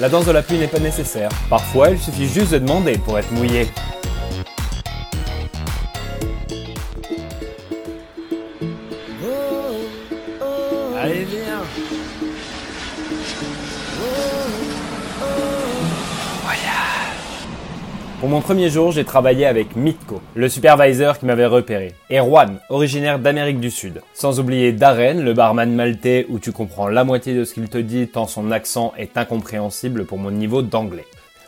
La danse de la pluie n'est pas nécessaire. Parfois, il suffit juste de demander pour être mouillé. Allez, viens Pour mon premier jour, j'ai travaillé avec Mitko, le supervisor qui m'avait repéré, et Juan, originaire d'Amérique du Sud. Sans oublier Darren, le barman maltais où tu comprends la moitié de ce qu'il te dit tant son accent est incompréhensible pour mon niveau d'anglais.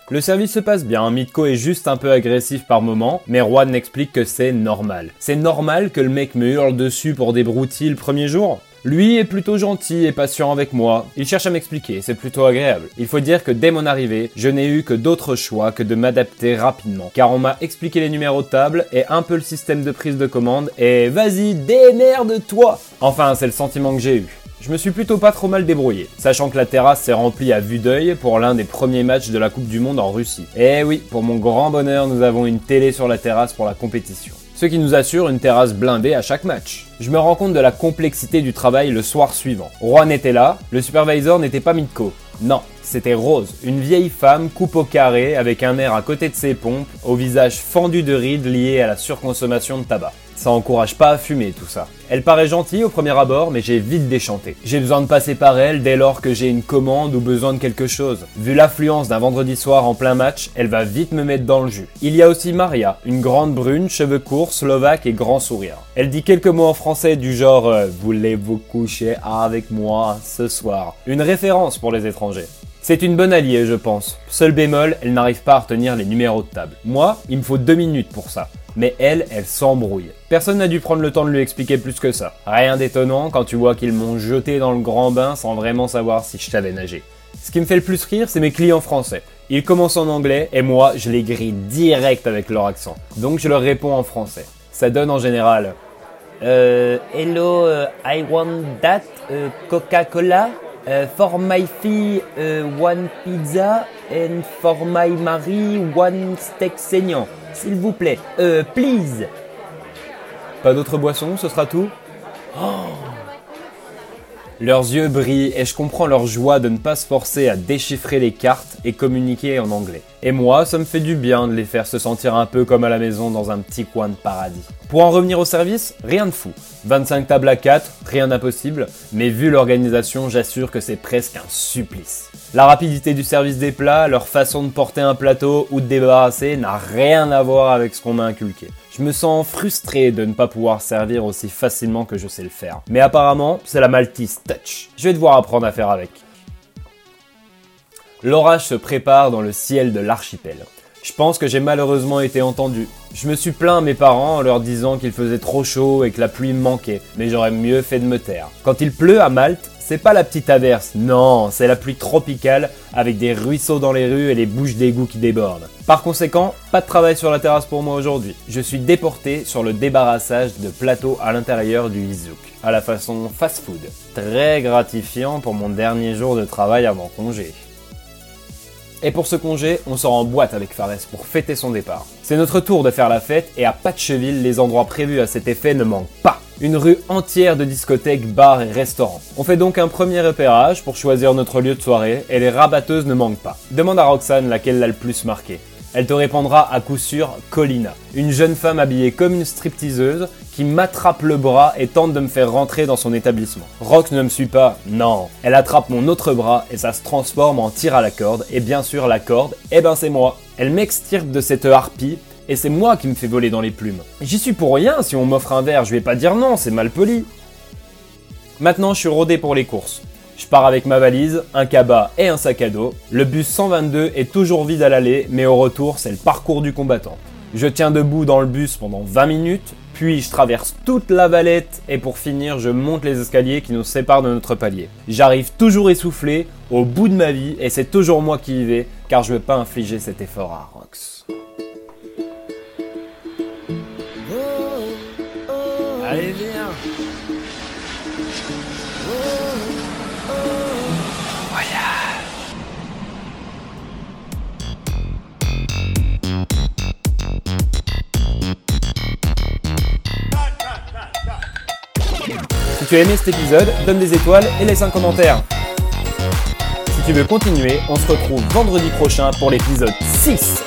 Le service se passe bien, Mitko est juste un peu agressif par moment, mais Juan explique que c'est normal. C'est normal que le mec me hurle dessus pour des broutilles le premier jour? Lui est plutôt gentil et patient avec moi. Il cherche à m'expliquer, c'est plutôt agréable. Il faut dire que dès mon arrivée, je n'ai eu que d'autres choix que de m'adapter rapidement. Car on m'a expliqué les numéros de table et un peu le système de prise de commande et vas-y, démerde-toi Enfin, c'est le sentiment que j'ai eu. Je me suis plutôt pas trop mal débrouillé, sachant que la terrasse s'est remplie à vue d'œil pour l'un des premiers matchs de la Coupe du Monde en Russie. Et oui, pour mon grand bonheur, nous avons une télé sur la terrasse pour la compétition ce qui nous assure une terrasse blindée à chaque match. Je me rends compte de la complexité du travail le soir suivant. Juan était là, le supervisor n'était pas Mitko. Non, c'était Rose, une vieille femme coupe au carré avec un air à côté de ses pompes, au visage fendu de rides liées à la surconsommation de tabac. Ça encourage pas à fumer tout ça. Elle paraît gentille au premier abord, mais j'ai vite déchanté. J'ai besoin de passer par elle dès lors que j'ai une commande ou besoin de quelque chose. Vu l'affluence d'un vendredi soir en plein match, elle va vite me mettre dans le jus. Il y a aussi Maria, une grande brune, cheveux courts, slovaque et grand sourire. Elle dit quelques mots en français du genre euh, Voulez-vous coucher avec moi ce soir? Une référence pour les étrangers. C'est une bonne alliée, je pense. Seul bémol, elle n'arrive pas à retenir les numéros de table. Moi, il me faut deux minutes pour ça mais elle, elle s'embrouille. Personne n'a dû prendre le temps de lui expliquer plus que ça. Rien d'étonnant quand tu vois qu'ils m'ont jeté dans le grand bain sans vraiment savoir si je savais nager. Ce qui me fait le plus rire, c'est mes clients français. Ils commencent en anglais et moi, je les grille direct avec leur accent. Donc je leur réponds en français. Ça donne en général euh, Hello, uh, I want that uh, Coca-Cola. Uh, for my fee, one pizza. And for my Marie, one steak saignant. S'il vous plaît. Euh, please. Pas d'autres boissons, ce sera tout oh. Leurs yeux brillent et je comprends leur joie de ne pas se forcer à déchiffrer les cartes et communiquer en anglais. Et moi, ça me fait du bien de les faire se sentir un peu comme à la maison dans un petit coin de paradis. Pour en revenir au service, rien de fou. 25 tables à 4, rien d'impossible, mais vu l'organisation, j'assure que c'est presque un supplice. La rapidité du service des plats, leur façon de porter un plateau ou de débarrasser n'a rien à voir avec ce qu'on m'a inculqué. Je me sens frustré de ne pas pouvoir servir aussi facilement que je sais le faire. Mais apparemment, c'est la Maltese Touch. Je vais devoir apprendre à faire avec. L'orage se prépare dans le ciel de l'archipel. Je pense que j'ai malheureusement été entendu. Je me suis plaint à mes parents en leur disant qu'il faisait trop chaud et que la pluie manquait, mais j'aurais mieux fait de me taire. Quand il pleut à Malte, c'est pas la petite averse, non, c'est la pluie tropicale avec des ruisseaux dans les rues et les bouches d'égout qui débordent. Par conséquent, pas de travail sur la terrasse pour moi aujourd'hui. Je suis déporté sur le débarrassage de plateaux à l'intérieur du Izouk, à la façon fast-food. Très gratifiant pour mon dernier jour de travail avant congé. Et pour ce congé, on sort en boîte avec Fares pour fêter son départ. C'est notre tour de faire la fête et à Patcheville, les endroits prévus à cet effet ne manquent pas une rue entière de discothèques, bars et restaurants. On fait donc un premier repérage pour choisir notre lieu de soirée et les rabatteuses ne manquent pas. Demande à Roxane laquelle l'a le plus marqué. Elle te répondra à coup sûr Colina, une jeune femme habillée comme une stripteaseuse qui m'attrape le bras et tente de me faire rentrer dans son établissement. Rox ne me suit pas, non. Elle attrape mon autre bras et ça se transforme en tir à la corde, et bien sûr la corde, eh ben c'est moi. Elle m'extirpe de cette harpie et c'est moi qui me fais voler dans les plumes. J'y suis pour rien, si on m'offre un verre, je vais pas dire non, c'est mal poli. Maintenant, je suis rodé pour les courses. Pars avec ma valise, un cabas et un sac à dos. Le bus 122 est toujours vide à l'aller, mais au retour, c'est le parcours du combattant. Je tiens debout dans le bus pendant 20 minutes, puis je traverse toute la valette et pour finir, je monte les escaliers qui nous séparent de notre palier. J'arrive toujours essoufflé, au bout de ma vie, et c'est toujours moi qui y vais, car je veux pas infliger cet effort à Rox. Allez, viens tu as aimé cet épisode, donne des étoiles et laisse un commentaire. Si si tu veux continuer, on se retrouve vendredi prochain pour l'épisode 6.